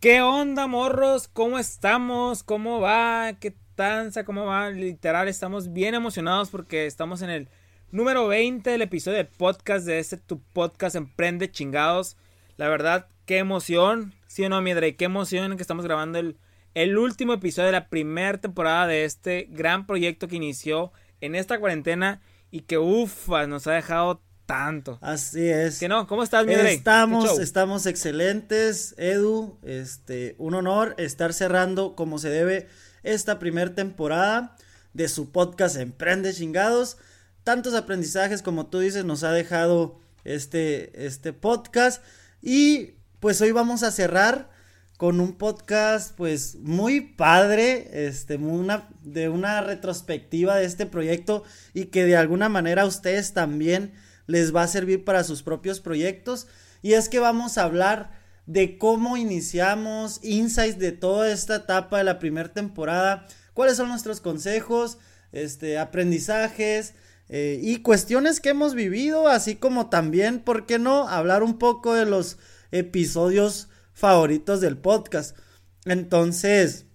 ¿Qué onda, morros? ¿Cómo estamos? ¿Cómo va? ¿Qué tanza? ¿Cómo va? Literal, estamos bien emocionados porque estamos en el número 20 del episodio de podcast de este tu podcast Emprende Chingados. La verdad, qué emoción. Sí o no, mi qué emoción que estamos grabando el, el último episodio de la primera temporada de este gran proyecto que inició en esta cuarentena y que ufa, nos ha dejado tanto. Así es. Que no, ¿cómo estás, mi Estamos, estamos excelentes, Edu. Este, un honor estar cerrando como se debe esta primera temporada de su podcast Emprende Chingados. Tantos aprendizajes como tú dices nos ha dejado este, este podcast. Y pues hoy vamos a cerrar con un podcast pues muy padre, este, una, de una retrospectiva de este proyecto y que de alguna manera ustedes también les va a servir para sus propios proyectos. Y es que vamos a hablar de cómo iniciamos, insights de toda esta etapa de la primera temporada, cuáles son nuestros consejos, este, aprendizajes eh, y cuestiones que hemos vivido, así como también, ¿por qué no?, hablar un poco de los episodios favoritos del podcast. Entonces,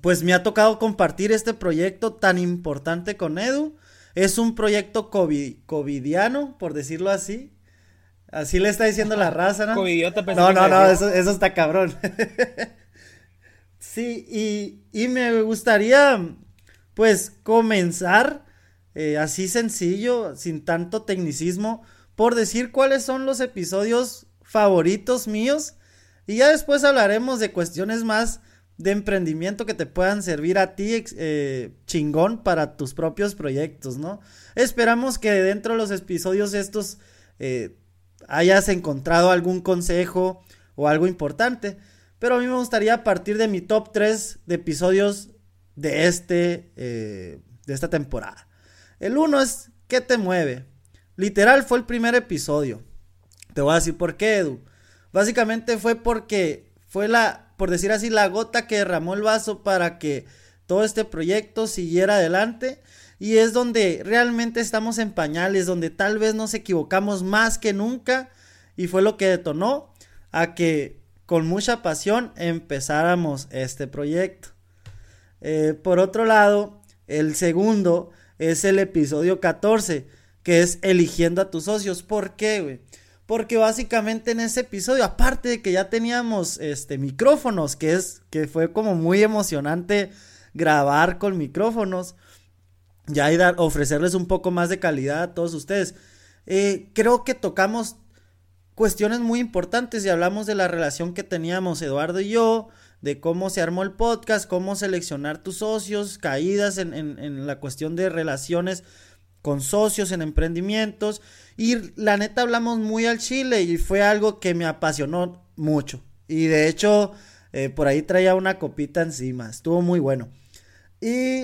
pues me ha tocado compartir este proyecto tan importante con Edu. Es un proyecto COVID, covidiano, por decirlo así. Así le está diciendo la raza, ¿no? No, no, no, eso, eso está cabrón. sí, y, y, me gustaría, pues, comenzar eh, así sencillo, sin tanto tecnicismo, por decir cuáles son los episodios favoritos míos. Y ya después hablaremos de cuestiones más de emprendimiento que te puedan servir a ti eh, chingón para tus propios proyectos, ¿no? Esperamos que dentro de los episodios estos eh, hayas encontrado algún consejo o algo importante. Pero a mí me gustaría partir de mi top 3 de episodios de, este, eh, de esta temporada. El uno es ¿Qué te mueve? Literal fue el primer episodio. Te voy a decir por qué, Edu. Básicamente fue porque fue la por decir así, la gota que derramó el vaso para que todo este proyecto siguiera adelante. Y es donde realmente estamos en pañales, donde tal vez nos equivocamos más que nunca. Y fue lo que detonó a que con mucha pasión empezáramos este proyecto. Eh, por otro lado, el segundo es el episodio 14, que es eligiendo a tus socios. ¿Por qué, güey? Porque básicamente en ese episodio, aparte de que ya teníamos este micrófonos, que es que fue como muy emocionante grabar con micrófonos, ya y dar, ofrecerles un poco más de calidad a todos ustedes. Eh, creo que tocamos cuestiones muy importantes y hablamos de la relación que teníamos Eduardo y yo, de cómo se armó el podcast, cómo seleccionar tus socios, caídas en, en la cuestión de relaciones con socios en emprendimientos y la neta hablamos muy al chile y fue algo que me apasionó mucho. Y de hecho, eh, por ahí traía una copita encima. Estuvo muy bueno. Y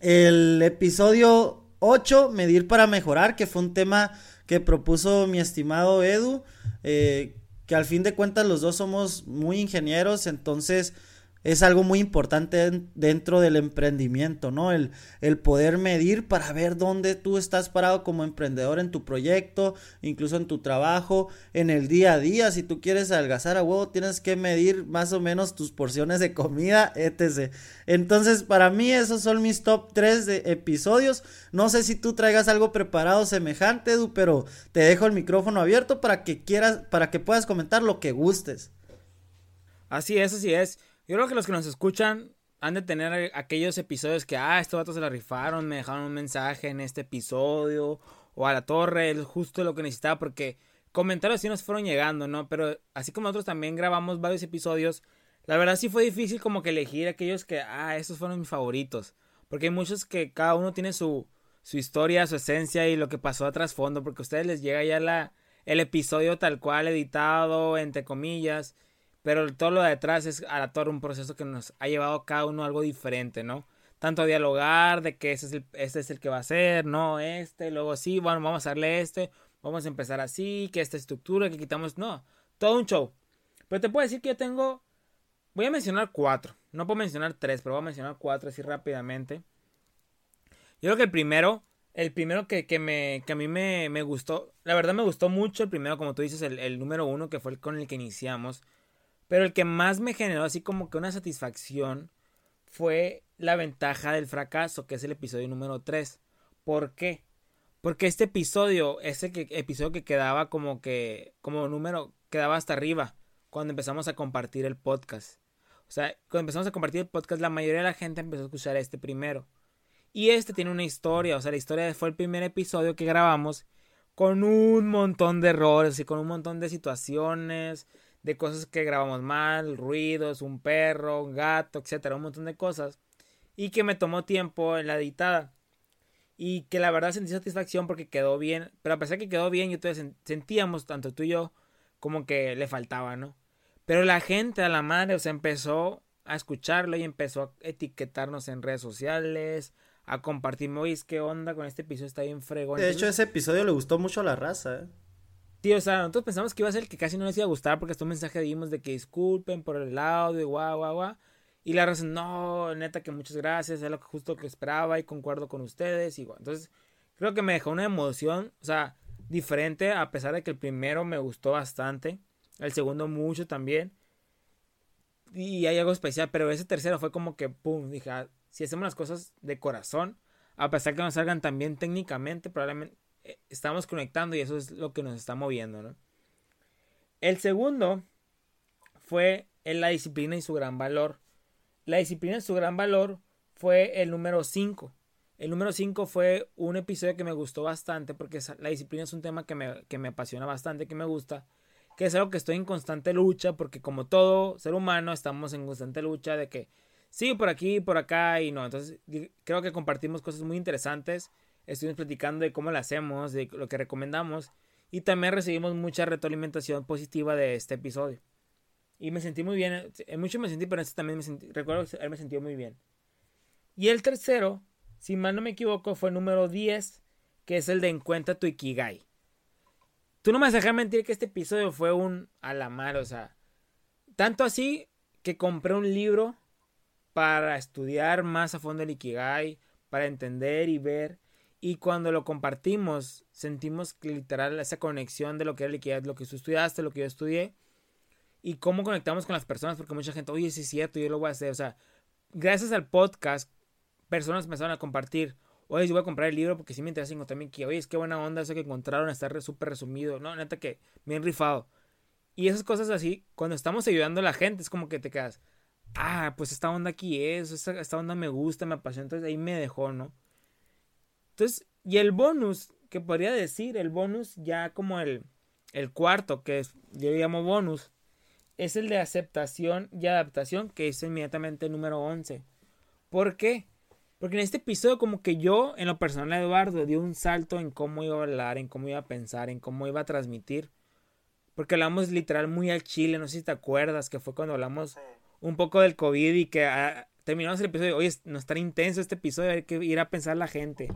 el episodio 8, Medir para Mejorar, que fue un tema que propuso mi estimado Edu. Eh, que al fin de cuentas los dos somos muy ingenieros, entonces es algo muy importante dentro del emprendimiento, ¿no? El, el, poder medir para ver dónde tú estás parado como emprendedor en tu proyecto, incluso en tu trabajo, en el día a día. Si tú quieres adelgazar a huevo, tienes que medir más o menos tus porciones de comida, etc. Entonces, para mí, esos son mis top 3 de episodios. No sé si tú traigas algo preparado semejante, Edu, pero te dejo el micrófono abierto para que quieras, para que puedas comentar lo que gustes. Así es, así es. Yo creo que los que nos escuchan han de tener aquellos episodios que, ah, estos datos se la rifaron, me dejaron un mensaje en este episodio, o a la torre, justo lo que necesitaba, porque comentarios sí nos fueron llegando, ¿no? Pero así como nosotros también grabamos varios episodios, la verdad sí fue difícil como que elegir aquellos que, ah, estos fueron mis favoritos, porque hay muchos que cada uno tiene su, su historia, su esencia y lo que pasó a trasfondo, porque a ustedes les llega ya la, el episodio tal cual editado, entre comillas, pero todo lo de detrás es a todo un proceso que nos ha llevado cada uno algo diferente, ¿no? Tanto a dialogar de que ese es el, este es el que va a ser, no este, luego sí, bueno, vamos a darle este, vamos a empezar así, que esta estructura, que quitamos, no, todo un show. Pero te puedo decir que yo tengo, voy a mencionar cuatro, no puedo mencionar tres, pero voy a mencionar cuatro así rápidamente. Yo creo que el primero, el primero que, que, me, que a mí me, me, gustó, la verdad me gustó mucho el primero, como tú dices, el, el número uno, que fue el con el que iniciamos. Pero el que más me generó así como que una satisfacción fue la ventaja del fracaso, que es el episodio número 3. ¿Por qué? Porque este episodio, ese episodio que quedaba como que, como número, quedaba hasta arriba cuando empezamos a compartir el podcast. O sea, cuando empezamos a compartir el podcast, la mayoría de la gente empezó a escuchar este primero. Y este tiene una historia, o sea, la historia fue el primer episodio que grabamos con un montón de errores y con un montón de situaciones, de cosas que grabamos mal, ruidos, un perro, un gato, etcétera, un montón de cosas. Y que me tomó tiempo en la editada. Y que la verdad sentí satisfacción porque quedó bien. Pero a pesar de que quedó bien, yo todavía sentíamos, tanto tú y yo, como que le faltaba, ¿no? Pero la gente a la madre, o sea, empezó a escucharlo y empezó a etiquetarnos en redes sociales, a compartir, oye, ¿qué onda con este episodio? Está bien fregón. De hecho, ese episodio le gustó mucho a la raza, ¿eh? Tío, o sea, nosotros pensamos que iba a ser el que casi no les iba a gustar porque hasta un mensaje dimos de que disculpen por el audio y guau, guau, guau. Y la razón, no, neta que muchas gracias, es lo que justo que esperaba y concuerdo con ustedes. Y, Entonces, creo que me dejó una emoción, o sea, diferente, a pesar de que el primero me gustó bastante, el segundo mucho también. Y hay algo especial, pero ese tercero fue como que, pum, dije, ah, si hacemos las cosas de corazón, a pesar que no salgan tan bien técnicamente, probablemente estamos conectando y eso es lo que nos está moviendo, ¿no? El segundo fue en la disciplina y su gran valor. La disciplina y su gran valor fue el número 5. El número 5 fue un episodio que me gustó bastante porque la disciplina es un tema que me, que me apasiona bastante, que me gusta, que es algo que estoy en constante lucha porque como todo ser humano estamos en constante lucha de que sí, por aquí, por acá y no. Entonces creo que compartimos cosas muy interesantes. Estuvimos platicando de cómo lo hacemos, de lo que recomendamos y también recibimos mucha retroalimentación positiva de este episodio. Y me sentí muy bien. En mucho me sentí, pero en este también me sentí, recuerdo haberme sentido muy bien. Y el tercero, si mal no me equivoco, fue el número 10, que es el de Encuentra tu Ikigai. Tú no me vas a dejar mentir que este episodio fue un a la mar, o sea, tanto así que compré un libro para estudiar más a fondo el Ikigai, para entender y ver. Y cuando lo compartimos, sentimos literal esa conexión de lo que era Ikigai, lo que tú estudiaste, lo que yo estudié. Y cómo conectamos con las personas, porque mucha gente, oye, sí es cierto, yo lo voy a hacer. O sea, gracias al podcast, personas empezaron a compartir. Oye, yo voy a comprar el libro porque sí me interesa encontrar mi Ikigai. Oye, es que buena onda eso que encontraron, está súper resumido. No, neta que bien rifado. Y esas cosas así, cuando estamos ayudando a la gente, es como que te quedas, ah, pues esta onda aquí es, esta, onda me gusta, me apasiona, entonces ahí me dejó, ¿no? Entonces, y el bonus, que podría decir, el bonus ya como el, el cuarto, que es, yo llamo bonus, es el de aceptación y adaptación, que es inmediatamente el número 11. ¿Por qué? Porque en este episodio como que yo, en lo personal, Eduardo, dio un salto en cómo iba a hablar, en cómo iba a pensar, en cómo iba a transmitir. Porque hablamos literal muy al chile, no sé si te acuerdas, que fue cuando hablamos un poco del COVID y que ah, terminamos el episodio, oye, no es tan intenso este episodio, hay que ir a pensar la gente.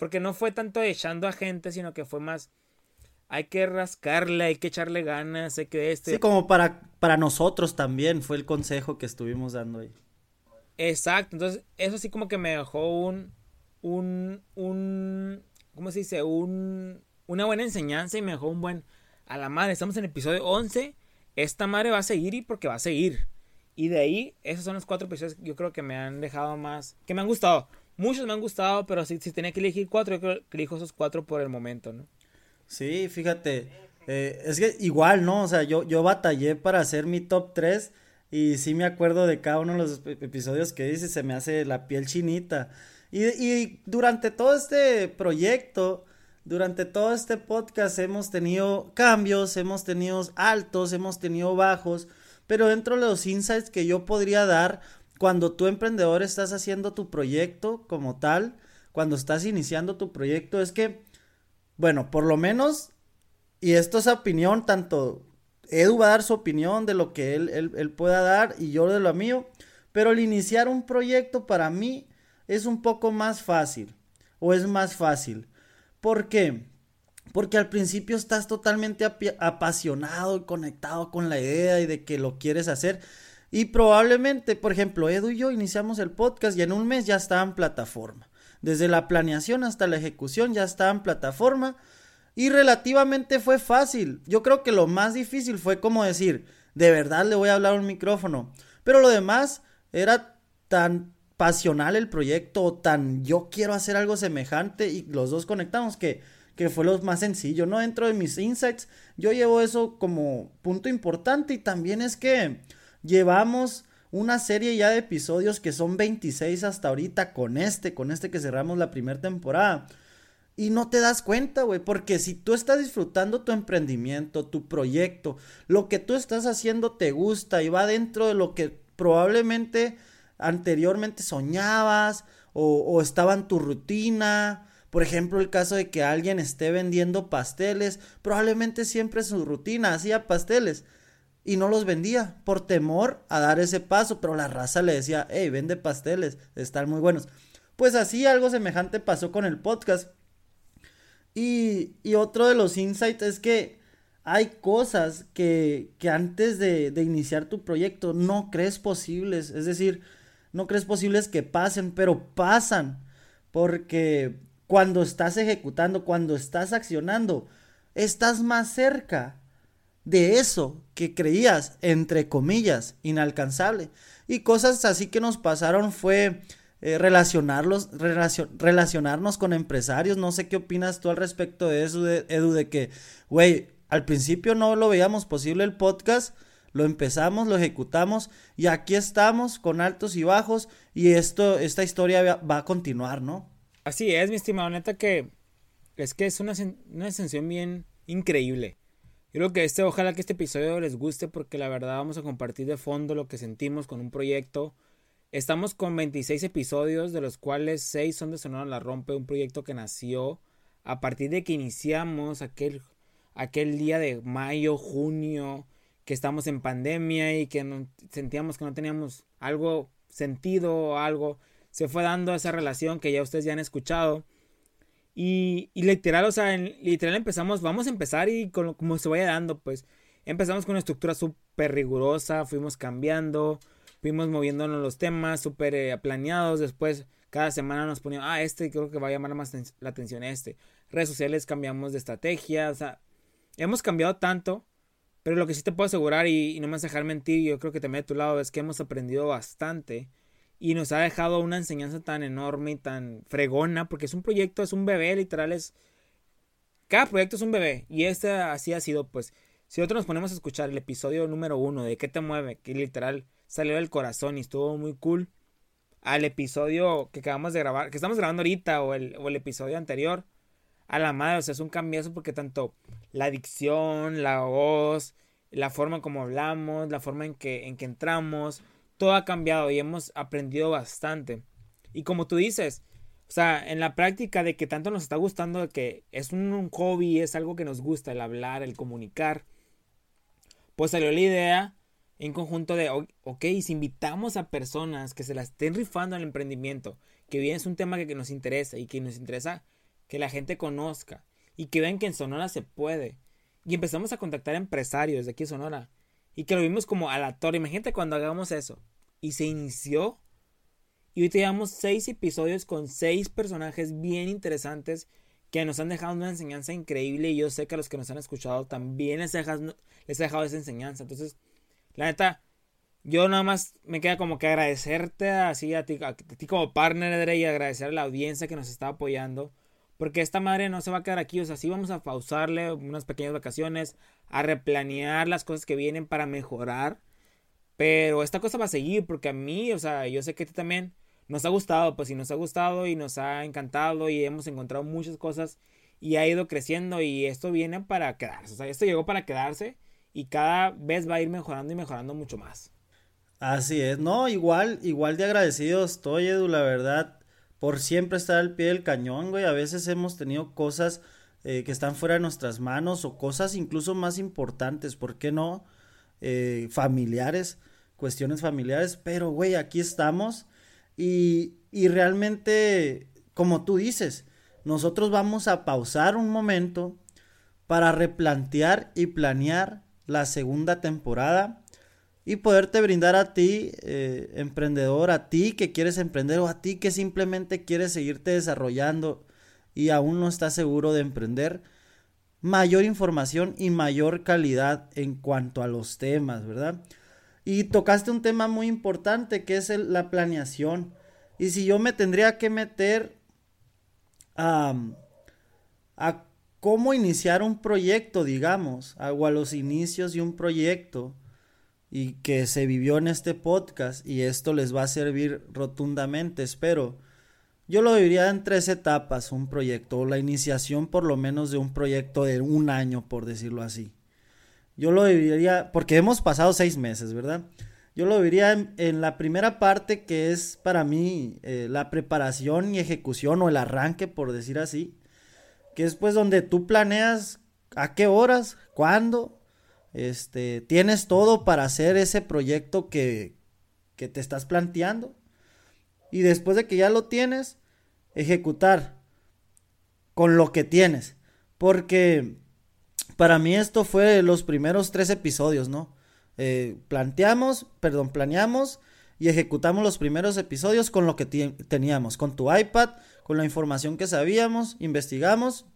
Porque no fue tanto echando a gente, sino que fue más, hay que rascarle, hay que echarle ganas, hay que este... Sí, como para, para nosotros también fue el consejo que estuvimos dando ahí. Exacto, entonces eso sí como que me dejó un, un, un, ¿cómo se dice? Un, una buena enseñanza y me dejó un buen, a la madre, estamos en el episodio 11, esta madre va a seguir y porque va a seguir. Y de ahí, esos son los cuatro episodios que yo creo que me han dejado más, que me han gustado. Muchos me han gustado, pero si, si tenía que elegir cuatro, yo creo que elijo esos cuatro por el momento, ¿no? Sí, fíjate, eh, es que igual, ¿no? O sea, yo, yo batallé para hacer mi top 3 y sí me acuerdo de cada uno de los episodios que dice, se me hace la piel chinita. Y, y durante todo este proyecto, durante todo este podcast hemos tenido cambios, hemos tenido altos, hemos tenido bajos, pero dentro de los insights que yo podría dar cuando tú emprendedor estás haciendo tu proyecto como tal, cuando estás iniciando tu proyecto es que, bueno, por lo menos, y esto es opinión, tanto Edu va a dar su opinión de lo que él, él, pueda dar y yo de lo mío, pero el iniciar un proyecto para mí es un poco más fácil, o es más fácil. ¿Por qué? Porque al principio estás totalmente apasionado y conectado con la idea y de que lo quieres hacer. Y probablemente, por ejemplo, Edu y yo iniciamos el podcast y en un mes ya estaba en plataforma. Desde la planeación hasta la ejecución ya estaba en plataforma. Y relativamente fue fácil. Yo creo que lo más difícil fue como decir, de verdad le voy a hablar un micrófono. Pero lo demás era tan pasional el proyecto, tan yo quiero hacer algo semejante y los dos conectamos que que fue lo más sencillo, ¿no? Dentro de mis insights, yo llevo eso como punto importante y también es que llevamos una serie ya de episodios que son 26 hasta ahorita con este, con este que cerramos la primera temporada. Y no te das cuenta, güey, porque si tú estás disfrutando tu emprendimiento, tu proyecto, lo que tú estás haciendo te gusta y va dentro de lo que probablemente anteriormente soñabas o, estaba en tu rutina por ejemplo, el caso de que alguien esté vendiendo pasteles, probablemente siempre su rutina hacía pasteles y no los vendía por temor a dar ese paso, pero la raza le decía, hey, vende pasteles, están muy buenos. Pues así algo semejante pasó con el podcast. Y, y otro de los insights es que hay cosas que, que antes de, de iniciar tu proyecto no crees posibles, es decir, no crees posibles que pasen, pero pasan. Porque cuando estás ejecutando, cuando estás accionando, estás más cerca de eso que creías, entre comillas, inalcanzable. Y cosas así que nos pasaron fue eh, relacionarlos, relacionarnos con empresarios. No sé qué opinas tú al respecto de eso, Edu, de que, güey, al principio no lo veíamos posible el podcast, lo empezamos, lo ejecutamos y aquí estamos con altos y bajos y esto, esta historia va a continuar, ¿no? Así es, mi estimado, neta que es que es una, una bien increíble. Creo que este, ojalá que este episodio les guste porque la verdad vamos a compartir de fondo lo que sentimos con un proyecto. Estamos con 26 episodios, de los cuales 6 son de Sonora La Rompe, un proyecto que nació a partir de que iniciamos aquel, aquel día de mayo, junio, que estamos en pandemia y que sentíamos que no teníamos algo sentido, algo se fue dando esa relación que ya ustedes ya han escuchado. Y, literal, o sea, literal empezamos, vamos a empezar y con, como se vaya dando, pues empezamos con una estructura súper rigurosa, fuimos cambiando, fuimos moviéndonos los temas súper eh, planeados, después cada semana nos poníamos, ah, este creo que va a llamar más la atención este. Redes sociales cambiamos de estrategia, o sea, hemos cambiado tanto, pero lo que sí te puedo asegurar y, y no me vas a dejar mentir, yo creo que también de tu lado es que hemos aprendido bastante y nos ha dejado una enseñanza tan enorme y tan fregona, porque es un proyecto, es un bebé, literal, es... Cada proyecto es un bebé, y este así ha sido, pues, si nosotros nos ponemos a escuchar el episodio número uno de ¿Qué te mueve? Que literal salió del corazón y estuvo muy cool, al episodio que acabamos de grabar, que estamos grabando ahorita, o el, o el episodio anterior, a la madre, o sea, es un cambiazo porque tanto la dicción, la voz, la forma como hablamos, la forma en que, en que entramos, todo ha cambiado y hemos aprendido bastante. Y como tú dices, o sea, en la práctica de que tanto nos está gustando, de que es un, hobby, es algo que nos gusta, el hablar, el comunicar, pues salió la idea en conjunto de, ok, si invitamos a personas que se la estén rifando al emprendimiento, que bien es un tema que, nos interesa y que nos interesa que la gente conozca y que vean que en Sonora se puede. Y empezamos a contactar empresarios de aquí en Sonora y que lo vimos como a la torre. Imagínate cuando hagamos eso. Y se inició. Y hoy llevamos seis episodios con seis personajes bien interesantes que nos han dejado una enseñanza increíble. Y yo sé que a los que nos han escuchado también les, he dejado, esa enseñanza. Entonces, la neta, yo nada más me queda como que agradecerte así a ti, a ti como partner, y agradecer a la audiencia que nos está apoyando. Porque esta madre no se va a quedar aquí. O sea, sí vamos a pausarle unas pequeñas vacaciones, a replanear las cosas que vienen para mejorar. Pero esta cosa va a seguir porque a mí, o sea, yo sé que a ti también nos ha gustado, pues sí nos ha gustado y nos ha encantado y hemos encontrado muchas cosas y ha ido creciendo y esto viene para quedarse. O sea, esto llegó para quedarse y cada vez va a ir mejorando y mejorando mucho más. Así es, no, igual, igual de agradecido estoy, Edu, la verdad por siempre estar al pie del cañón, güey. A veces hemos tenido cosas eh, que están fuera de nuestras manos o cosas incluso más importantes, ¿por qué no? Eh, familiares, cuestiones familiares, pero, güey, aquí estamos y, y realmente, como tú dices, nosotros vamos a pausar un momento para replantear y planear la segunda temporada y poderte brindar a ti, eh, emprendedor, a ti que quieres emprender o a ti que simplemente quieres seguirte desarrollando y aún no estás seguro de emprender, mayor información y mayor calidad en cuanto a los temas, ¿verdad? Y tocaste un tema muy importante que es la planeación. Y si yo me tendría que meter a, a cómo iniciar un proyecto, digamos, o a los inicios de un proyecto, y que se vivió en este podcast y esto les va a servir rotundamente, espero. Yo lo diría en tres etapas un proyecto, o la iniciación por lo menos de un proyecto de un año, por decirlo así. Yo lo diría, porque hemos pasado seis meses, ¿verdad? Yo lo diría en, la primera parte que es para mí eh, la preparación y ejecución o el arranque, por decir así, que es pues donde tú planeas a qué horas, cuándo, este, tienes todo para hacer ese proyecto que, que te estás planteando. Y después de que ya lo tienes, ejecutar con lo que tienes. Porque para mí esto fue los primeros tres episodios, ¿no? Eh, planteamos, perdón, planeamos y ejecutamos los primeros episodios con lo que teníamos, con tu iPad, con la información que sabíamos, investigamos,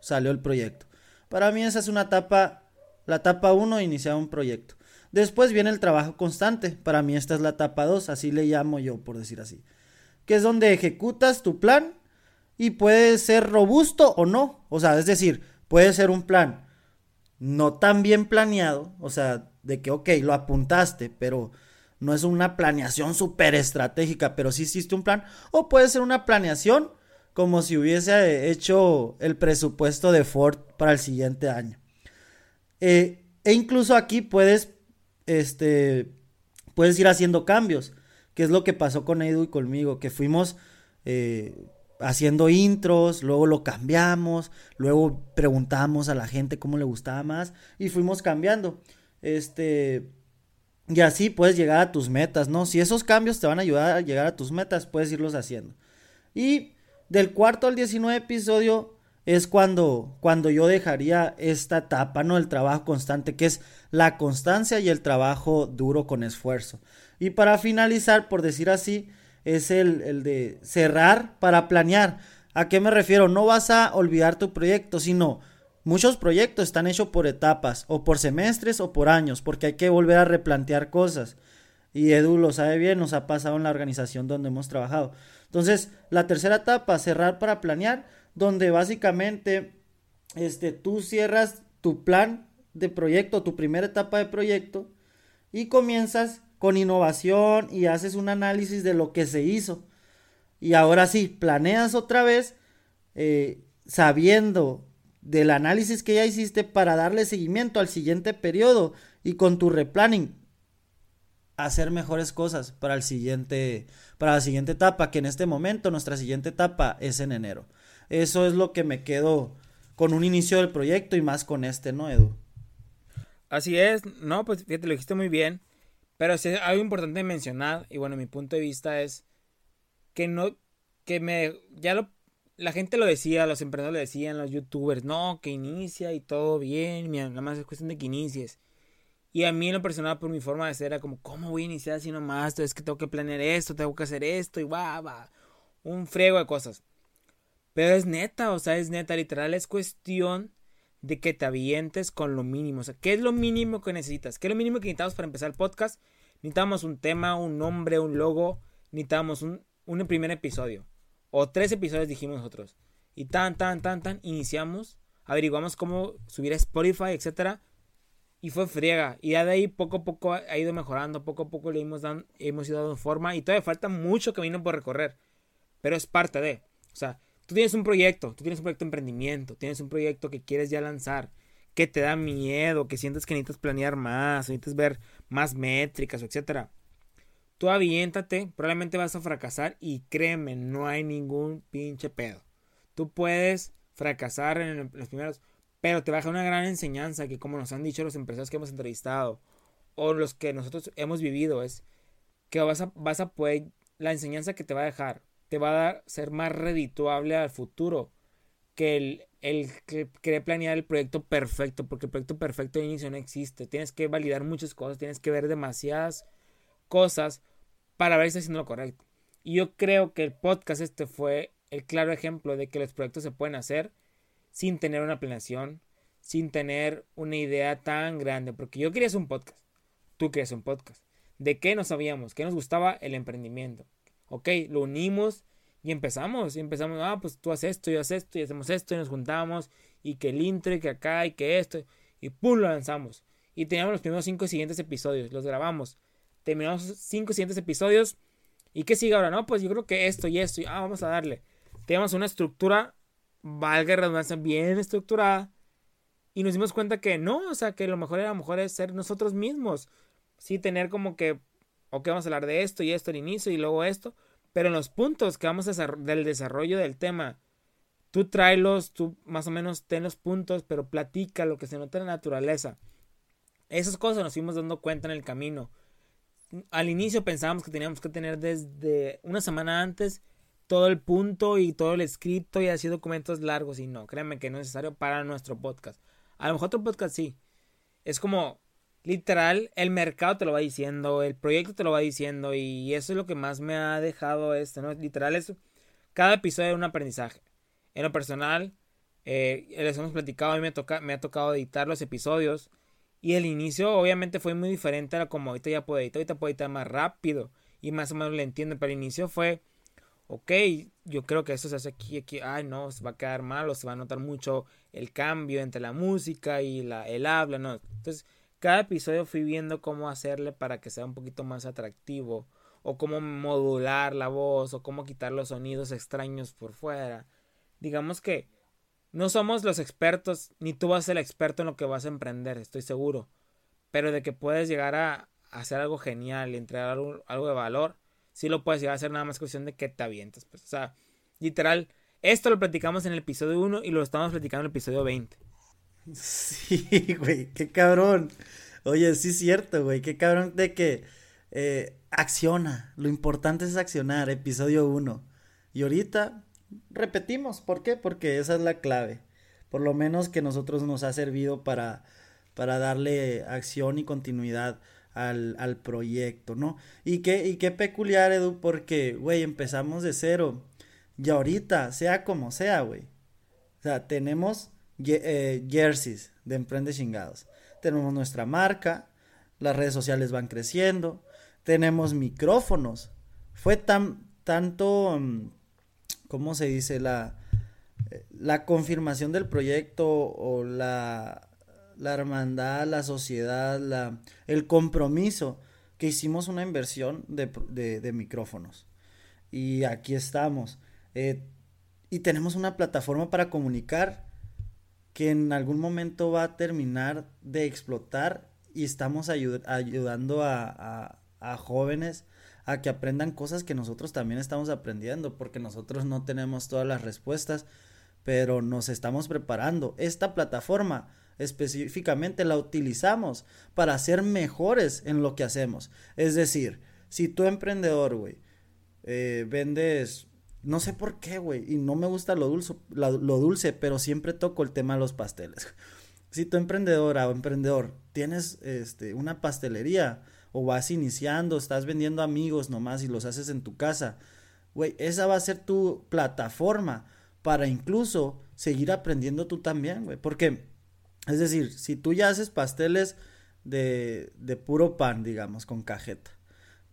salió el proyecto. Para mí esa es una etapa la etapa 1, iniciar un proyecto. Después viene el trabajo constante. Para mí esta es la etapa 2, así le llamo yo, por decir así. Que es donde ejecutas tu plan y puede ser robusto o no. O sea, es decir, puede ser un plan no tan bien planeado, o sea, de que, ok, lo apuntaste, pero no es una planeación súper estratégica, pero sí hiciste un plan. O puede ser una planeación como si hubiese hecho el presupuesto de Ford para el siguiente año. Eh, e incluso aquí puedes, este, puedes ir haciendo cambios, que es lo que pasó con Edu y conmigo, que fuimos eh, haciendo intros, luego lo cambiamos, luego preguntamos a la gente cómo le gustaba más y fuimos cambiando. Este, y así puedes llegar a tus metas, ¿no? Si esos cambios te van a ayudar a llegar a tus metas, puedes irlos haciendo. Y del cuarto al 19 episodio es cuando, cuando yo dejaría esta etapa, ¿no? El trabajo constante, que es la constancia y el trabajo duro con esfuerzo. Y para finalizar, por decir así, es el, el de cerrar para planear. ¿A qué me refiero? No vas a olvidar tu proyecto, sino muchos proyectos están hechos por etapas, o por semestres o por años, porque hay que volver a replantear cosas. Y Edu lo sabe bien, nos ha pasado en la organización donde hemos trabajado. Entonces, la tercera etapa, cerrar para planear, donde básicamente este, tú cierras tu plan de proyecto, tu primera etapa de proyecto, y comienzas con innovación y haces un análisis de lo que se hizo. Y ahora sí, planeas otra vez eh, sabiendo del análisis que ya hiciste para darle seguimiento al siguiente periodo y con tu replanning hacer mejores cosas para el siguiente para la siguiente etapa que en este momento nuestra siguiente etapa es en enero eso es lo que me quedo con un inicio del proyecto y más con este, ¿no, Edu? Así es, no, pues fíjate, lo dijiste muy bien, pero sí, algo importante mencionar, y bueno, mi punto de vista es que no, que me, ya lo, la gente lo decía, los emprendedores lo decían, los youtubers, no, que inicia y todo bien, nada más es cuestión de que inicies. Y a mí en lo personal, por mi forma de ser, era como, ¿cómo voy a iniciar así nomás? Es que tengo que planear esto, tengo que hacer esto, y va, va, un friego de cosas. Pero es neta, o sea, es neta, literal, es cuestión de que te avientes con lo mínimo. O sea, ¿qué es lo mínimo que necesitas? ¿Qué es lo mínimo que necesitamos para empezar el podcast? Necesitamos un tema, un nombre, un logo. Necesitamos un, primer episodio. O tres episodios dijimos nosotros. Y tan, tan, tan, tan, iniciamos. Averiguamos cómo subir a Spotify, etcétera. Y fue friega. Y ya de ahí poco a poco ha ido mejorando. Poco a poco le hemos, dado, hemos ido dando forma. Y todavía falta mucho camino por recorrer. Pero es parte de. O sea, Tú tienes un proyecto, tú tienes un proyecto de emprendimiento, tienes un proyecto que quieres ya lanzar, que te da miedo, que sientes que necesitas planear más, necesitas ver más métricas, etcétera. tú aviéntate, probablemente vas a fracasar y créeme, no hay ningún pinche pedo. Tú puedes fracasar en los primeros, pero te va a dejar una gran enseñanza que como nos han dicho los empresarios que hemos entrevistado o los que nosotros hemos vivido es que vas a, vas a poder, la enseñanza que te va a dejar te va a dar, ser más redituable al futuro que el, el que querer planear el proyecto perfecto, porque el proyecto perfecto de inicio no existe. Tienes que validar muchas cosas, tienes que ver demasiadas cosas para ver si estás haciendo lo correcto. Y yo creo que el podcast este fue el claro ejemplo de que los proyectos se pueden hacer sin tener una planeación, sin tener una idea tan grande, porque yo quería hacer un podcast, tú querías un podcast. ¿De qué no sabíamos? ¿Qué nos gustaba? El emprendimiento. Ok, lo unimos y empezamos. Y empezamos, ah, pues tú haces esto, yo haces esto, y hacemos esto, y nos juntamos, y que el intro, y que acá, y que esto, y pum, lo lanzamos. Y teníamos los primeros cinco siguientes episodios, los grabamos. Terminamos cinco siguientes episodios. ¿Y qué sigue ahora? No, pues yo creo que esto y esto, y ah, vamos a darle. Teníamos una estructura, valga redundancia, bien estructurada. Y nos dimos cuenta que no, o sea, que lo mejor era mejor es ser nosotros mismos. Sí, tener como que, ok, vamos a hablar de esto y esto al inicio y luego esto. Pero en los puntos que vamos a del desarrollo del tema, tú tráelos, tú más o menos ten los puntos, pero platica lo que se nota en la naturaleza. Esas cosas nos fuimos dando cuenta en el camino. Al inicio pensábamos que teníamos que tener desde una semana antes todo el punto y todo el escrito y así documentos largos y no, créanme que no es necesario para nuestro podcast. A lo mejor otro podcast sí. Es como literal el mercado te lo va diciendo, el proyecto te lo va diciendo y eso es lo que más me ha dejado esto, ¿no? Literal es cada episodio es un aprendizaje. En lo personal, eh, les hemos platicado, a mí me, me ha tocado editar los episodios y el inicio obviamente fue muy diferente a como ahorita ya puedo editar, ahorita puedo editar más rápido y más o menos le entiendo, pero el inicio fue ok, yo creo que eso se hace aquí, aquí, ay no, se va a quedar mal o se va a notar mucho el cambio entre la música y la, el habla, no. Entonces, cada episodio fui viendo cómo hacerle para que sea un poquito más atractivo o cómo modular la voz o cómo quitar los sonidos extraños por fuera. Digamos que no somos los expertos, ni tú vas a ser el experto en lo que vas a emprender, estoy seguro. Pero de que puedes llegar a, hacer algo genial y entregar algo, de valor, sí lo puedes llegar a hacer nada más cuestión de que te avientes. Pues, o sea, literal, esto lo platicamos en el episodio 1 y lo estamos platicando en el episodio 20. Sí, güey, qué cabrón. Oye, sí es cierto, güey, qué cabrón de que eh, acciona. Lo importante es accionar, episodio 1. Y ahorita repetimos, ¿por qué? Porque esa es la clave. Por lo menos que nosotros nos ha servido para, para darle acción y continuidad al, al proyecto, ¿no? Y qué, y qué peculiar, Edu, porque, güey, empezamos de cero. Y ahorita, sea como sea, güey. O sea, tenemos eh, jerseys de Emprende Chingados. Tenemos nuestra marca, las redes sociales van creciendo, tenemos micrófonos. Fue tan, tanto, mm, ¿cómo se dice? La, la confirmación del proyecto o la, la hermandad, la sociedad, la, el compromiso, que hicimos una inversión de, de, micrófonos. Y aquí estamos. Eh, y tenemos una plataforma para comunicar que en algún momento va a terminar de explotar y estamos ayudando a, jóvenes a que aprendan cosas que nosotros también estamos aprendiendo, porque nosotros no tenemos todas las respuestas, pero nos estamos preparando. Esta plataforma específicamente la utilizamos para ser mejores en lo que hacemos. Es decir, si tú emprendedor, güey, eh, vendes, no sé por qué, güey, y no me gusta lo dulce, lo, dulce, pero siempre toco el tema de los pasteles. Si tú emprendedora o emprendedor tienes este, una pastelería o vas iniciando, estás vendiendo amigos nomás y los haces en tu casa, güey, esa va a ser tu plataforma para incluso seguir aprendiendo tú también, güey, porque es decir, si tú ya haces pasteles de, de puro pan, digamos, con cajeta,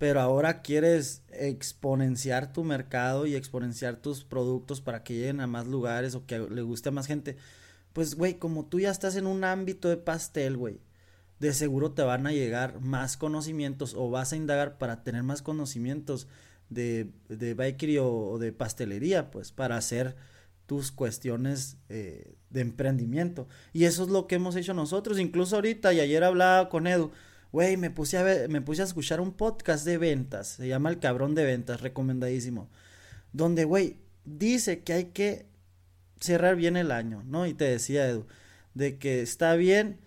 pero ahora quieres exponenciar tu mercado y exponenciar tus productos para que lleguen a más lugares o que le guste a más gente, pues, güey, como tú ya estás en un ámbito de pastel, güey, de seguro te van a llegar más conocimientos o vas a indagar para tener más conocimientos de, de bakery o de pastelería, pues, para hacer tus cuestiones eh, de emprendimiento. Y eso es lo que hemos hecho nosotros. Incluso ahorita, y ayer hablaba con Edu, güey, me puse a me puse a escuchar un podcast de ventas, se llama El Cabrón de Ventas, recomendadísimo, donde, güey, dice que hay que cerrar bien el año, ¿no? Y te decía, Edu, de que está bien,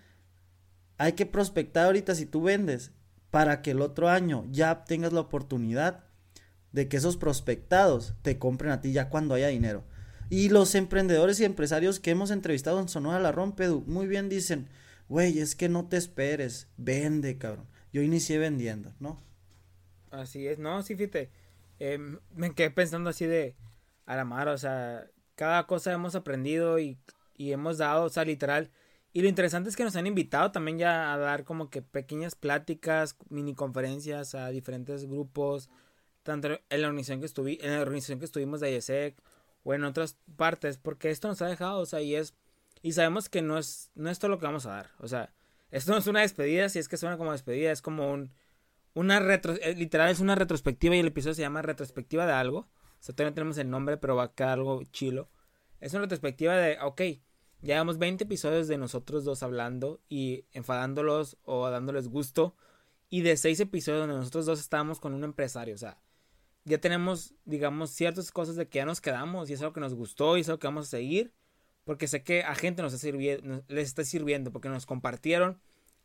hay que prospectar ahorita si tú vendes, para que el otro año ya tengas la oportunidad de que esos prospectados te compren a ti ya cuando haya dinero. Y los emprendedores y empresarios que hemos entrevistado en Sonora La Rompe, muy bien dicen, güey, es que no te esperes, vende, cabrón. Yo inicié vendiendo, ¿no? Así es, no, sí, fíjate, em, me quedé pensando así de, a la mar, o sea, cada cosa hemos aprendido y, y hemos dado, o sea, literal, y lo interesante es que nos han invitado también ya a dar como que pequeñas pláticas, mini conferencias a diferentes grupos, tanto en la organización que en la organización que estuvimos de IESEC o en otras partes, porque esto nos ha dejado, o sea, y es y sabemos que no es no es todo lo que vamos a dar, o sea, esto no es una despedida, si es que suena como despedida, es como un una retro eh, literal es una retrospectiva y el episodio se llama retrospectiva de algo, o sea, todavía no tenemos el nombre, pero va a quedar algo chilo. Es una retrospectiva de, ok, llevamos 20 episodios de nosotros dos hablando y enfadándolos o dándoles gusto. Y de 6 episodios donde nosotros dos estábamos con un empresario. O sea, ya tenemos, digamos, ciertas cosas de que ya nos quedamos y es algo que nos gustó y es algo que vamos a seguir. Porque sé que a gente nos está sirviendo, les está sirviendo porque nos compartieron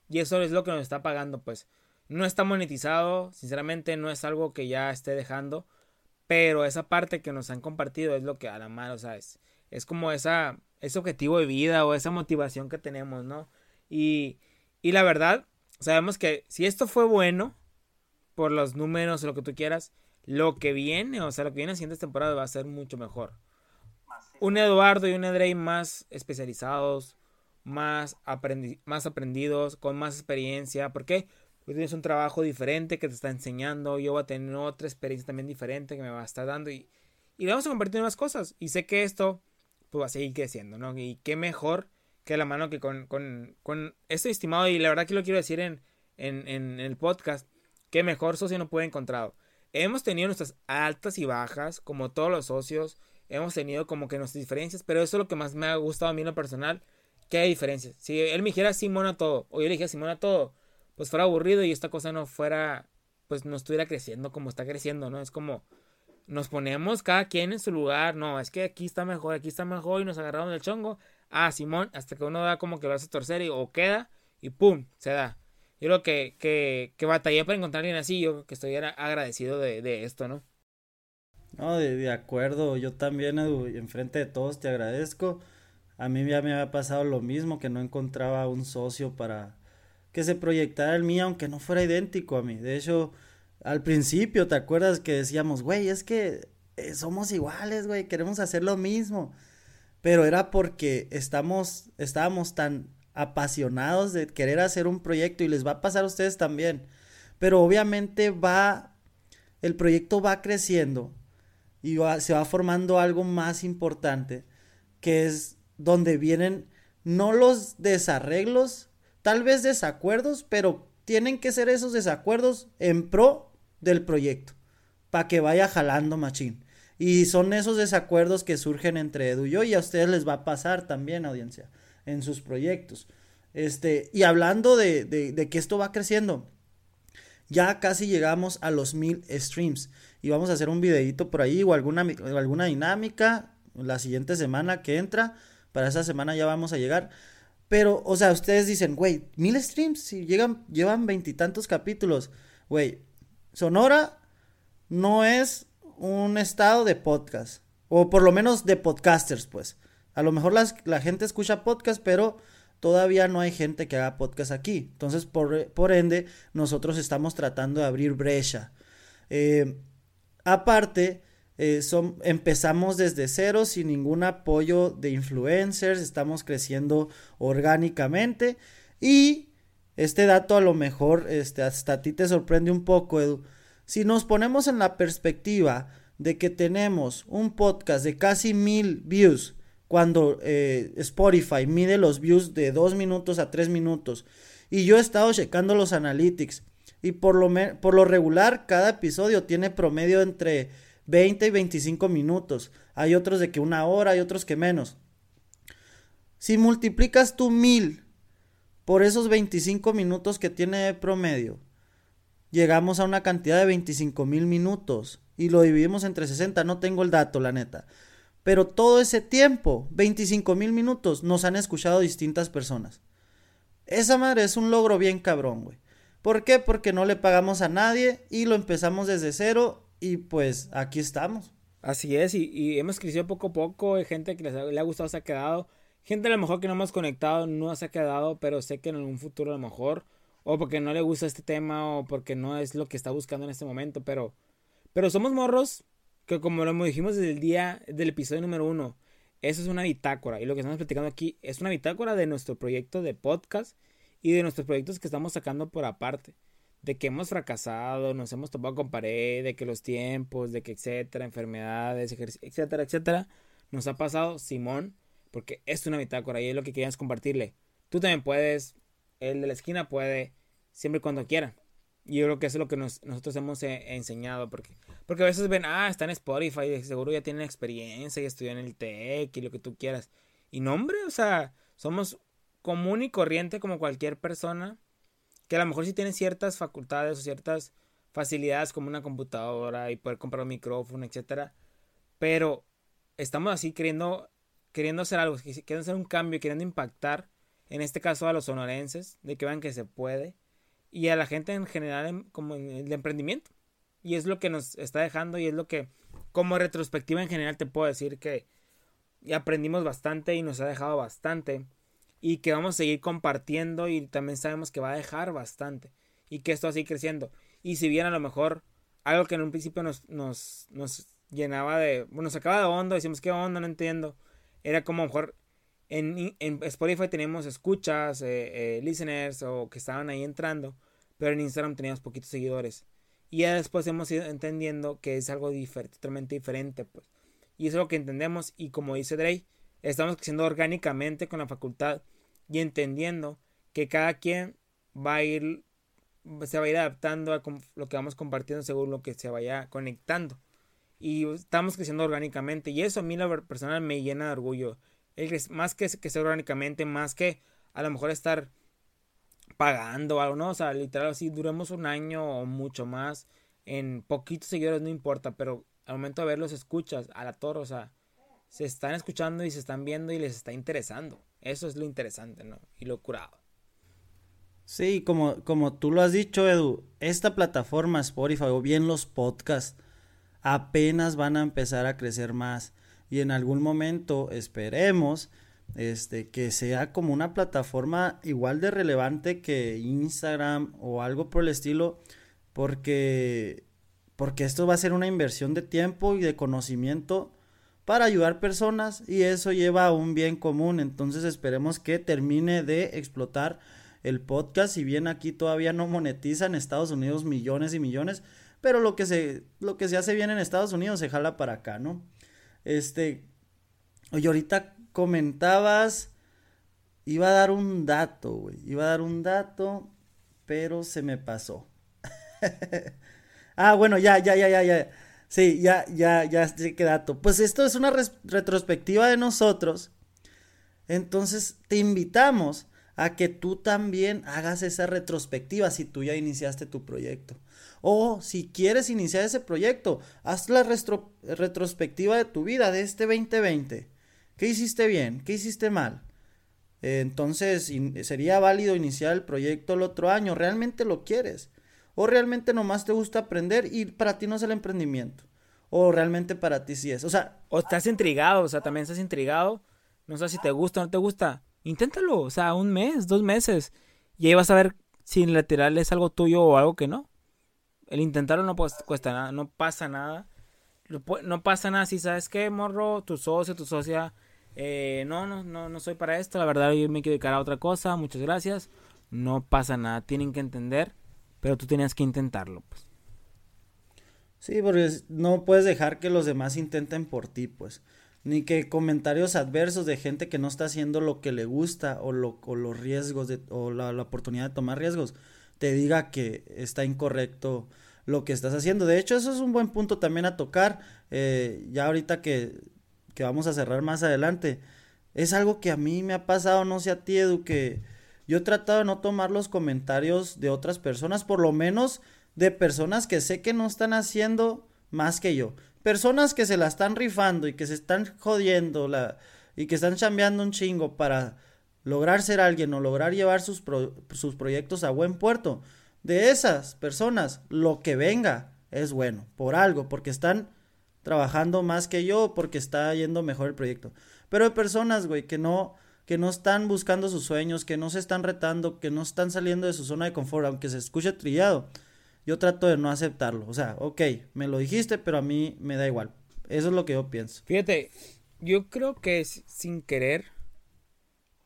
y eso es lo que nos está pagando. Pues no está monetizado, sinceramente no es algo que ya esté dejando. Pero esa parte que nos han compartido es lo que a la mano, o sea, es, es como esa, ese objetivo de vida o esa motivación que tenemos, ¿no? Y, y la verdad, sabemos que si esto fue bueno, por los números o lo que tú quieras, lo que viene, o sea, lo que viene en siguiente temporada va a ser mucho mejor. Un Eduardo y un Edrey más especializados, más, más aprendidos, con más experiencia. ¿Por qué? Porque tienes un trabajo diferente que te está enseñando. Yo voy a tener otra experiencia también diferente que me va a estar dando. Y, y vamos a compartir más cosas. Y sé que esto pues va a seguir creciendo, ¿no? Y qué mejor que la mano que con, con, con este estimado. Y la verdad que lo quiero decir en, en, en el podcast. Qué mejor socio no puede encontrado. Hemos tenido nuestras altas y bajas, como todos los socios. Hemos tenido como que nuestras diferencias, pero eso es lo que más me ha gustado a mí en lo personal, que hay diferencias. Si él me dijera Simón a todo, o yo le dijera Simón a todo, pues fuera aburrido y esta cosa no fuera, pues no estuviera creciendo como está creciendo, ¿no? Es como nos ponemos cada quien en su lugar, no, es que aquí está mejor, aquí está mejor y nos agarramos del chongo. Ah, Simón, hasta que uno da como que va a torcer y, o queda y pum, se da. Yo creo que, que, que batallé para encontrar a alguien así, yo que estoy agradecido de, de esto, ¿no? No, de, de, acuerdo, yo también, Edu, enfrente de todos te agradezco. A mí ya me había pasado lo mismo, que no encontraba un socio para que se proyectara el mío, aunque no fuera idéntico a mí. De hecho, al principio, ¿te acuerdas que decíamos, güey, es que eh, somos iguales, güey, queremos hacer lo mismo? Pero era porque estamos, estábamos tan apasionados de querer hacer un proyecto y les va a pasar a ustedes también. Pero obviamente va, el proyecto va creciendo y se va formando algo más importante, que es donde vienen no los desarreglos, tal vez desacuerdos, pero tienen que ser esos desacuerdos en pro del proyecto, para que vaya jalando machín. Y son esos desacuerdos que surgen entre Edu y yo y a ustedes les va a pasar también, audiencia, en sus proyectos. Este, y hablando de, de, que esto va creciendo, ya casi llegamos a los mil streams y vamos a hacer un videito por ahí o alguna, alguna dinámica la siguiente semana que entra. Para esa semana ya vamos a llegar. Pero, o sea, ustedes dicen, güey, mil streams, si llegan, llevan veintitantos capítulos. Güey, Sonora no es un estado de podcast. O por lo menos de podcasters, pues. A lo mejor la gente escucha podcast, pero todavía no hay gente que haga podcast aquí. Entonces, por, por ende, nosotros estamos tratando de abrir brecha. Eh, aparte, eh, empezamos desde cero sin ningún apoyo de influencers, estamos creciendo orgánicamente y este dato a lo mejor este, hasta a ti te sorprende un poco, Edu. Si nos ponemos en la perspectiva de que tenemos un podcast de casi mil views, cuando eh, Spotify mide los views de 2 minutos a 3 minutos. Y yo he estado checando los analytics. Y por lo, por lo regular, cada episodio tiene promedio entre 20 y 25 minutos. Hay otros de que una hora, hay otros que menos. Si multiplicas tu mil por esos 25 minutos que tiene de promedio, llegamos a una cantidad de 25 mil minutos y lo dividimos entre 60, no tengo el dato, la neta. Pero todo ese tiempo, 25 mil minutos, nos han escuchado distintas personas. Esa madre es un logro bien cabrón, güey. ¿Por qué? Porque no le pagamos a nadie y lo empezamos desde cero y pues aquí estamos. Así es, y, hemos crecido poco a poco, hay gente que le ha gustado se ha quedado, gente a lo mejor que no hemos conectado no se ha quedado, pero sé que en algún futuro a lo mejor, o porque no le gusta este tema, o porque no es lo que está buscando en este momento, pero, pero somos morros que como lo dijimos desde el día del episodio número uno, eso es una bitácora, y lo que estamos platicando aquí es una bitácora de nuestro proyecto de podcast y de nuestros proyectos que estamos sacando por aparte de que hemos fracasado, nos hemos topado con pared, de que los tiempos, de que etcétera, enfermedades, etcétera, etcétera, nos ha pasado Simón, porque es una bitácora y es lo que querías compartirle. Tú también puedes, el de la esquina puede, siempre y cuando quiera. Y yo creo que eso es lo que nosotros hemos eh, enseñado, porque, porque a veces ven, ah, está en Spotify, seguro ya tienen experiencia y estudian en el TEC y lo que tú quieras. Y no, hombre, o sea, somos común y corriente como cualquier persona que a lo mejor sí tienen ciertas facultades o ciertas facilidades como una computadora y poder comprar un micrófono, etcétera, pero estamos así queriendo queriendo hacer algo, queriendo hacer un cambio, queriendo impactar, en este caso a los sonorenses, de que vean que se puede, y a la gente en general como en el emprendimiento. Y es lo que nos está dejando y es lo que como retrospectiva en general te puedo decir que aprendimos bastante y nos ha dejado bastante y que vamos a seguir compartiendo y también sabemos que va a dejar bastante y que esto va a seguir creciendo. Y si bien a lo mejor algo que en un principio nos, nos, nos llenaba de, bueno, nos sacaba de onda, decimos, ¿qué onda? No entiendo. Era como a lo mejor en, en Spotify teníamos escuchas, eh, eh, listeners o que estaban ahí entrando, pero en Instagram teníamos poquitos seguidores. Y ya después hemos ido entendiendo que es algo totalmente diferente, pues. Y eso es lo que entendemos y como dice Drake, estamos creciendo orgánicamente con la facultad y entendiendo que cada quien va a ir se va a ir adaptando a lo que vamos compartiendo según lo que se vaya conectando. Y estamos creciendo orgánicamente y eso a mí la personal me llena de orgullo. Más que sea orgánicamente más que a lo mejor estar pagando algo no o sea literal así duremos un año o mucho más en poquitos seguidores no importa pero al momento de verlos escuchas a la torre o sea se están escuchando y se están viendo y les está interesando. Eso es lo interesante, ¿no? Y lo curado. Sí, como, como tú lo has dicho, Edu, esta plataforma Spotify o bien los podcasts apenas van a empezar a crecer más y en algún momento esperemos este que sea como una plataforma igual de relevante que Instagram o algo por el estilo porque porque esto va a ser una inversión de tiempo y de conocimiento para ayudar personas y eso lleva a un bien común. Entonces esperemos que termine de explotar el podcast. Si bien aquí todavía no monetiza en Estados Unidos millones y millones, pero lo que se, lo que se hace bien en Estados Unidos se jala para acá, ¿no? Este, oye, ahorita comentabas, iba a dar un dato, güey, iba a dar un dato, pero se me pasó. ah, bueno, ya, ya, ya, ya, ya. Sí, ya, ya, ya sé qué dato. Pues esto es una retrospectiva de nosotros. Entonces te invitamos a que tú también hagas esa retrospectiva si tú ya iniciaste tu proyecto. O si quieres iniciar ese proyecto, haz la retrospectiva de tu vida de este 2020. ¿Qué hiciste bien? ¿Qué hiciste mal? entonces, sería válido iniciar el proyecto el otro año. ¿Realmente lo quieres? O realmente nomás te gusta aprender y para ti no es el emprendimiento. O realmente para ti sí es. O sea. O estás intrigado, o sea, también estás intrigado. No sé si te gusta o no te gusta. Inténtalo, o sea, un mes, dos meses. Y ahí vas a ver si lateral es algo tuyo o algo que no. El intentarlo no cuesta nada, no pasa nada. No pasa nada si sabes que, morro, tu socio, tu socia, eh, no, no, no, no soy para esto, la verdad yo me quiero dedicar a otra cosa, muchas gracias. No pasa nada, tienen que entender pero tú tenías que intentarlo, pues. Sí, porque no puedes dejar que los demás intenten por ti, pues. Ni que comentarios adversos de gente que no está haciendo lo que le gusta o, lo, los riesgos de, o la, oportunidad de tomar riesgos te diga que está incorrecto lo que estás haciendo. De hecho, eso es un buen punto también a tocar. Eh, ya ahorita que, que vamos a cerrar más adelante. Es algo que a mí me ha pasado, no sé a ti, Edu, que yo he tratado de no tomar los comentarios de otras personas, por lo menos de personas que sé que no están haciendo más que yo. Personas que se la están rifando y que se están jodiendo la, y que están chambeando un chingo para lograr ser alguien o lograr llevar sus, sus proyectos a buen puerto. De esas personas, lo que venga es bueno, por algo, porque están trabajando más que yo, porque está yendo mejor el proyecto. Pero hay personas, güey, que no, que no están buscando sus sueños, que no se están retando, que no están saliendo de su zona de confort, aunque se escuche trillado. Yo trato de no aceptarlo. O sea, ok, me lo dijiste, pero a mí me da igual. Eso es lo que yo pienso. Fíjate, yo creo que sin querer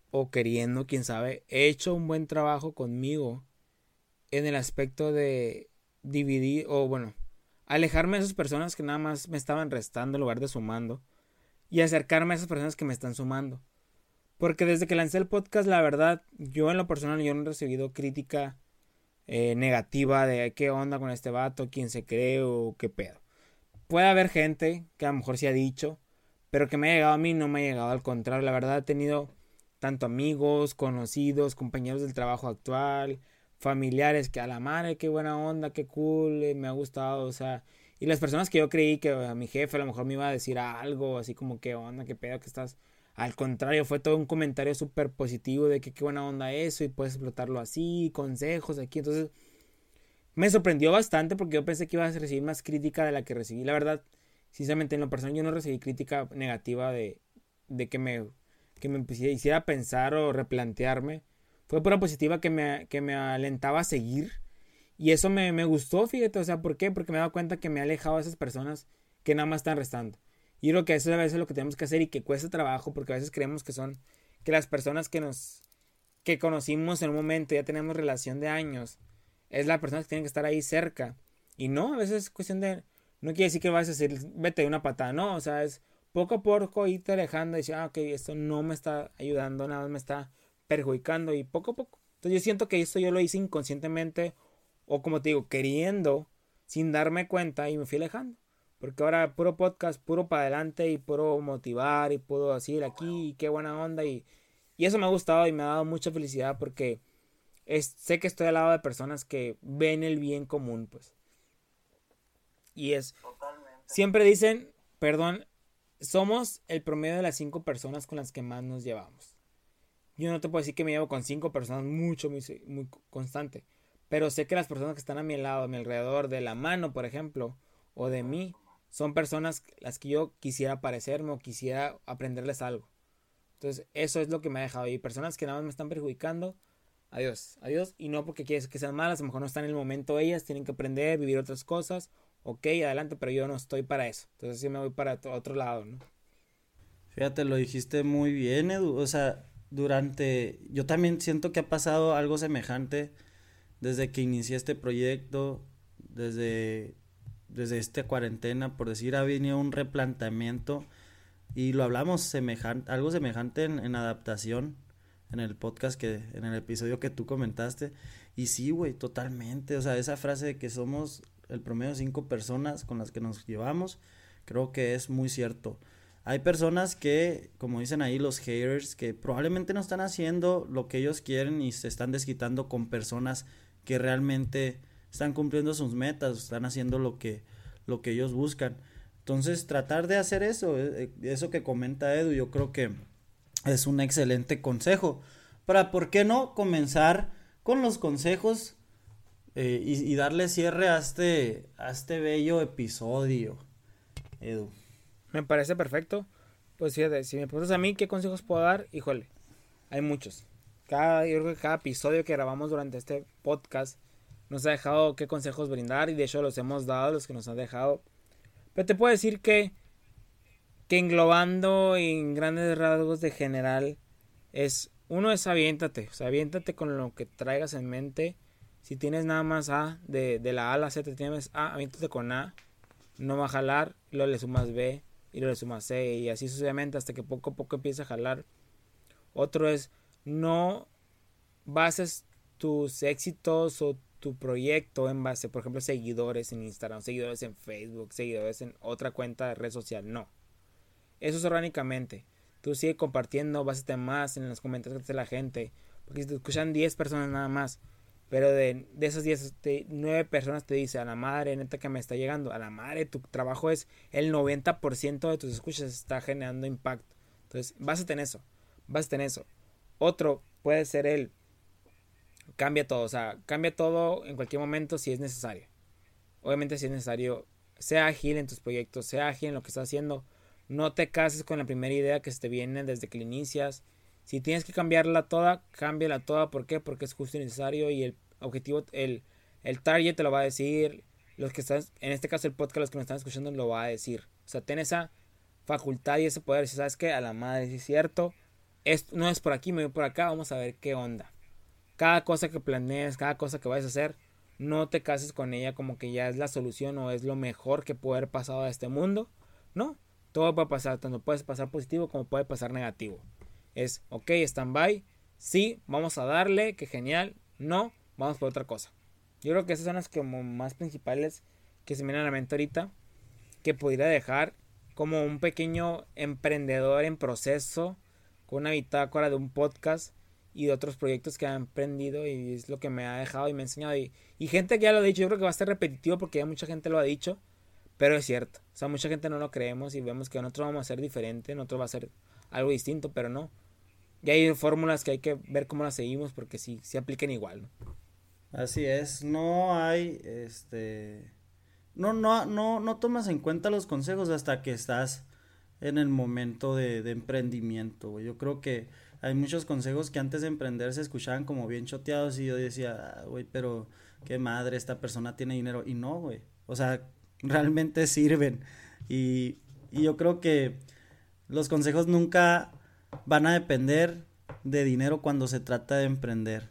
o queriendo, quién sabe, he hecho un buen trabajo conmigo en el aspecto de dividir o bueno, alejarme de esas personas que nada más me estaban restando en lugar de sumando y acercarme a esas personas que me están sumando. Porque desde que lancé el podcast, la verdad, yo en lo personal yo no he recibido crítica eh, negativa de qué onda con este vato, quién se cree o qué pedo. Puede haber gente que a lo mejor se ha dicho, pero que me ha llegado a mí no me ha llegado al contrario. La verdad he tenido tanto amigos, conocidos, compañeros del trabajo actual, familiares que a la madre, qué buena onda, qué cool, eh, me ha gustado, o sea, y las personas que yo creí que a mi jefe a lo mejor me iba a decir algo, así como qué onda, qué pedo que estás. Al contrario, fue todo un comentario súper positivo de que qué buena onda eso y puedes explotarlo así, consejos aquí. Entonces, me sorprendió bastante porque yo pensé que iba a recibir más crítica de la que recibí. La verdad, sinceramente, en lo personal yo no recibí crítica negativa de, de que me, que me hiciera pensar o replantearme fue pura positiva que me, que me alentaba a seguir. Y eso me, me, gustó, fíjate, o sea, ¿por qué? Porque me he dado cuenta que me ha alejado a esas personas que nada más están restando. Y creo que eso a veces es lo que tenemos que hacer y que cuesta trabajo, porque a veces creemos que son, que las personas que nos, que conocimos en un momento, ya tenemos relación de años, es la persona que tiene que estar ahí cerca. Y no, a veces es cuestión de, no quiere decir que vas a decir, vete de una patada, no, o sea, es poco a poco irte alejando y decir, ah, ok, esto no me está ayudando, nada más me está perjudicando y poco a poco. Entonces yo siento que esto yo lo hice inconscientemente o como te digo, queriendo, sin darme cuenta y me fui alejando. Porque ahora puro podcast, puro para adelante y puro motivar y puedo decir aquí y qué buena onda y, y eso me ha gustado y me ha dado mucha felicidad porque es, sé que estoy al lado de personas que ven el bien común, pues. Y es... Siempre dicen, perdón, somos el promedio de las cinco personas con las que más nos llevamos. Yo no te puedo decir que me llevo con cinco personas mucho, muy, muy constante. Pero sé que las personas que están a mi lado, a mi alrededor, de la mano, por ejemplo, o de mí, son personas las que yo quisiera parecerme o quisiera aprenderles algo. Entonces, eso es lo que me ha dejado. Y personas que nada más me están perjudicando, adiós, adiós. Y no porque quieres que sean malas, a lo mejor no están en el momento ellas, tienen que aprender, vivir otras cosas. Ok, adelante, pero yo no estoy para eso. Entonces, sí me voy para otro lado, ¿no? Fíjate, lo dijiste muy bien, Edu. O sea, durante, yo también siento que ha pasado algo semejante desde que inicié este proyecto, desde, desde esta cuarentena, por decir, ha venido un replanteamiento y lo hablamos semejante, algo semejante en, adaptación en el podcast que, en el episodio que tú comentaste. Y sí, güey, totalmente. O sea, esa frase de que somos el promedio de cinco personas con las que nos llevamos, creo que es muy cierto. Hay personas que, como dicen ahí los haters, que probablemente no están haciendo lo que ellos quieren y se están desquitando con personas que realmente están cumpliendo sus metas, están haciendo lo que, lo que ellos buscan. Entonces, tratar de hacer eso, eh, eh, eso que comenta Edu, yo creo que es un excelente consejo. Para, ¿por qué no comenzar con los consejos eh, y, darle cierre a este, a este bello episodio, Edu? Me parece perfecto. Pues si me preguntas a mí qué consejos puedo dar, híjole, hay muchos. Cada, yo creo que cada episodio que grabamos durante este podcast nos ha dejado qué consejos brindar y de hecho los hemos dado, los que nos han dejado. Pero te puedo decir que, que englobando en grandes rasgos de general es, uno es aviéntate, o aviéntate con lo que traigas en mente. Si tienes nada más A, de, de la A a la Z tienes A, aviéntate con A, no va a jalar, luego le sumas B, y lo le sumas C y así sucesivamente hasta que poco a poco empieza a jalar. Otro es no bases tus éxitos o tu proyecto en base, por ejemplo, seguidores en Instagram, seguidores en Facebook, seguidores en otra cuenta de red social. No. Eso es orgánicamente. Tú sigue compartiendo, básate más en los comentarios de la gente. Porque si te escuchan 10 personas nada más, pero de, de esas 10, 9 personas te dice, a la madre, neta que me está llegando, a la madre, tu trabajo es el 90% de tus escuchas está generando impacto. Entonces, básate en eso, básate en eso. Otro puede ser el, cambia todo, o sea, cambia todo en cualquier momento si es necesario. Obviamente si es necesario, sea ágil en tus proyectos, sea ágil en lo que estás haciendo. No te cases con la primera idea que te viene desde que la inicias. Si tienes que cambiarla toda, cámbiala toda. ¿Por qué? Porque es justo y necesario y el objetivo, el, el target te lo va a decir. Los que están, en este caso el podcast, los que me están escuchando lo va a decir. O sea, ten esa facultad y ese poder. Si sabes que a la madre, es cierto, esto no es por aquí, me voy por acá, vamos a ver qué onda. Cada cosa que planees, cada cosa que vayas a hacer, no te cases con ella como que ya es la solución o es lo mejor que puede haber pasado a este mundo. No, todo puede pasar, tanto puede pasar positivo como puede pasar negativo. Es, ok, stand-by, sí, vamos a darle, que genial, no, vamos por otra cosa. Yo creo que esas son las como más principales que se me vienen a la mente ahorita, que pudiera dejar como un pequeño emprendedor en proceso, con una bitácora de un podcast y de otros proyectos que han emprendido y es lo que me ha dejado y me ha enseñado. Y, y, gente que ya lo ha dicho, yo creo que va a ser repetitivo porque ya mucha gente lo ha dicho, pero es cierto. O sea, mucha gente no lo creemos y vemos que nosotros vamos a ser diferente, nosotros va a ser algo distinto, pero no. Y hay fórmulas que hay que ver cómo las seguimos porque sí, sí apliquen igual. ¿no? Así es, no hay, este, no, no, no, no tomas en cuenta los consejos hasta que estás en el momento de, de emprendimiento, Yo creo que hay muchos consejos que antes de emprender se escuchaban como bien choteados y yo decía, ah, güey, pero qué madre, esta persona tiene dinero. Y no, güey. O sea, realmente sirven. Y, y yo creo que los consejos nunca van a depender de dinero cuando se trata de emprender.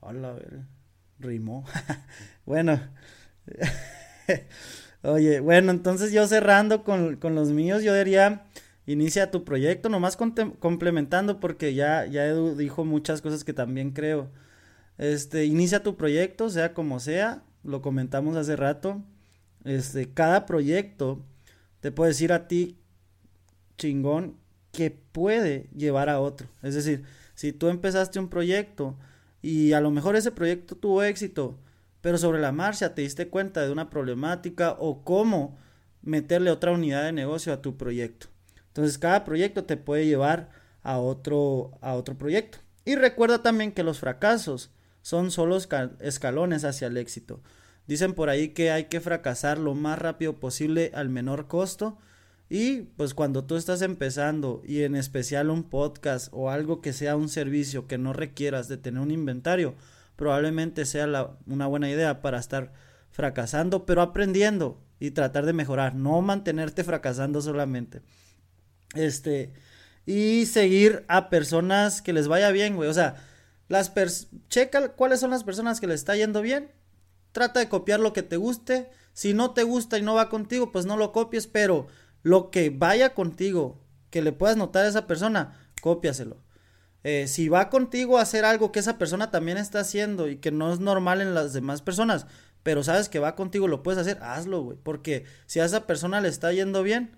Hola, a ver, rimó. bueno. Oye, bueno, entonces yo cerrando con, con los míos, yo diría inicia tu proyecto, nomás complementando porque ya, ya Edu dijo muchas cosas que también creo. Este, inicia tu proyecto, sea como sea, lo comentamos hace rato. Este, cada proyecto te puede decir a ti chingón que puede llevar a otro. Es decir, si tú empezaste un proyecto y a lo mejor ese proyecto tuvo éxito, pero sobre la marcha te diste cuenta de una problemática o cómo meterle otra unidad de negocio a tu proyecto. Entonces cada proyecto te puede llevar a otro, a otro proyecto. Y recuerda también que los fracasos son solo escalones hacia el éxito. Dicen por ahí que hay que fracasar lo más rápido posible al menor costo. Y pues cuando tú estás empezando y en especial un podcast o algo que sea un servicio que no requieras de tener un inventario, probablemente sea una buena idea para estar fracasando, pero aprendiendo y tratar de mejorar, no mantenerte fracasando solamente. Este, y seguir a personas que les vaya bien, güey. O sea, las checa cuáles son las personas que les está yendo bien. Trata de copiar lo que te guste. Si no te gusta y no va contigo, pues no lo copies, pero lo que vaya contigo, que le puedas notar a esa persona, cópiaselo. Eh, si va contigo a hacer algo que esa persona también está haciendo y que no es normal en las demás personas, pero sabes que va contigo, lo puedes hacer, hazlo, güey. Porque si a esa persona le está yendo bien,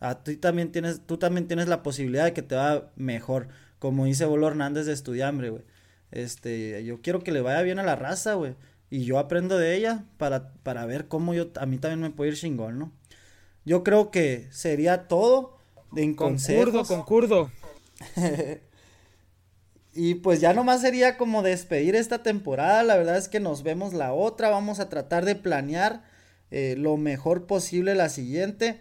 a ti también tienes, tú también tienes la posibilidad de que te va mejor. Como dice Bolo Hernández de Estudiambre, güey. Este, yo quiero que le vaya bien a la raza, güey. Y yo aprendo de ella para, para ver cómo yo, a mí también me puede ir chingón, ¿no? Yo creo que sería todo de Concurdo, concurdo. y pues ya nomás sería como despedir esta temporada. La verdad es que nos vemos la otra. Vamos a tratar de planear eh, lo mejor posible la siguiente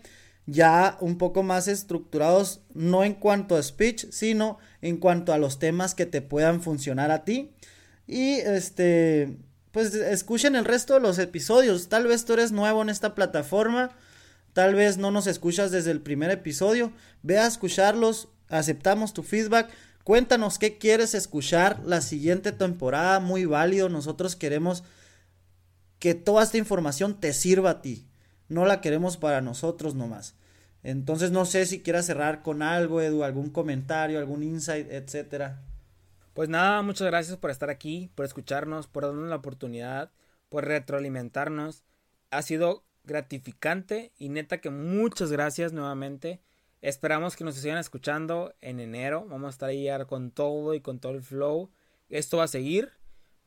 ya un poco más estructurados, no en cuanto a speech, sino en cuanto a los temas que te puedan funcionar a ti. Y este, pues escuchen el resto de los episodios. Tal vez tú eres nuevo en esta plataforma, tal vez no nos escuchas desde el primer episodio. Ve a escucharlos, aceptamos tu feedback. Cuéntanos qué quieres escuchar la siguiente temporada, muy válido. Nosotros queremos que toda esta información te sirva a ti. No la queremos para nosotros nomás. Entonces no sé si quieras cerrar con algo, Edu, algún comentario, algún insight, etcétera. Pues nada, muchas gracias por estar aquí, por escucharnos, por darnos la oportunidad, por retroalimentarnos. Ha sido gratificante y neta que muchas gracias nuevamente. Esperamos que nos sigan escuchando en enero. Vamos a estar ahí con todo y con todo el flow. esto va a seguir,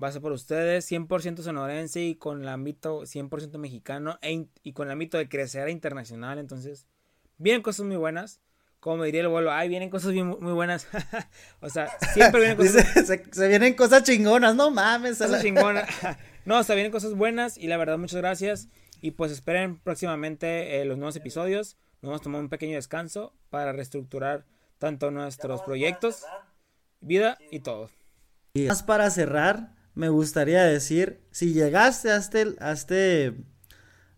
va a ser por ustedes, 100% sonorense y con el ámbito 100% mexicano e y con el ámbito de crecer internacional. Entonces, vienen cosas muy buenas. Como diría el vuelo, ay, vienen cosas muy buenas. o sea, siempre vienen cosas. se, vienen cosas chingonas, no mames. Cosas chingonas. no, o sea, vienen cosas buenas y la verdad, muchas gracias. Y pues esperen próximamente eh, los nuevos episodios. Nos vamos a tomar un pequeño descanso para reestructurar tanto nuestros proyectos, vida y todo. Y más para cerrar, me gustaría decir, si llegaste a este, a este,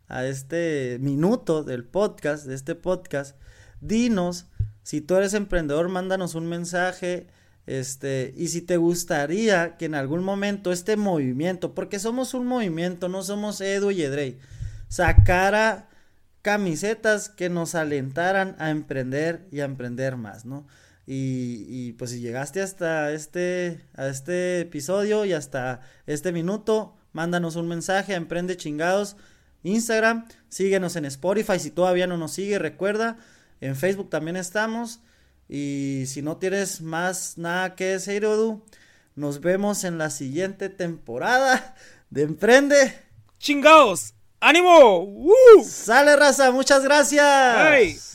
a este minuto del podcast, de este podcast, dinos, si tú eres emprendedor, mándanos un mensaje, este, y si te gustaría que en algún momento este movimiento, porque somos un movimiento, no somos Edu y Edrey, sacara camisetas que nos alentaran a emprender y a emprender más, ¿no? Y, y, pues si llegaste hasta este, a este episodio y hasta este minuto, mándanos un mensaje a Emprende Chingados, Instagram, síguenos en Spotify si todavía no nos sigue, recuerda, en Facebook también estamos. Y si no tienes más nada que decir, Odu, nos vemos en la siguiente temporada de Emprende. Chingados. ¡Ánimo! Sale raza, muchas gracias.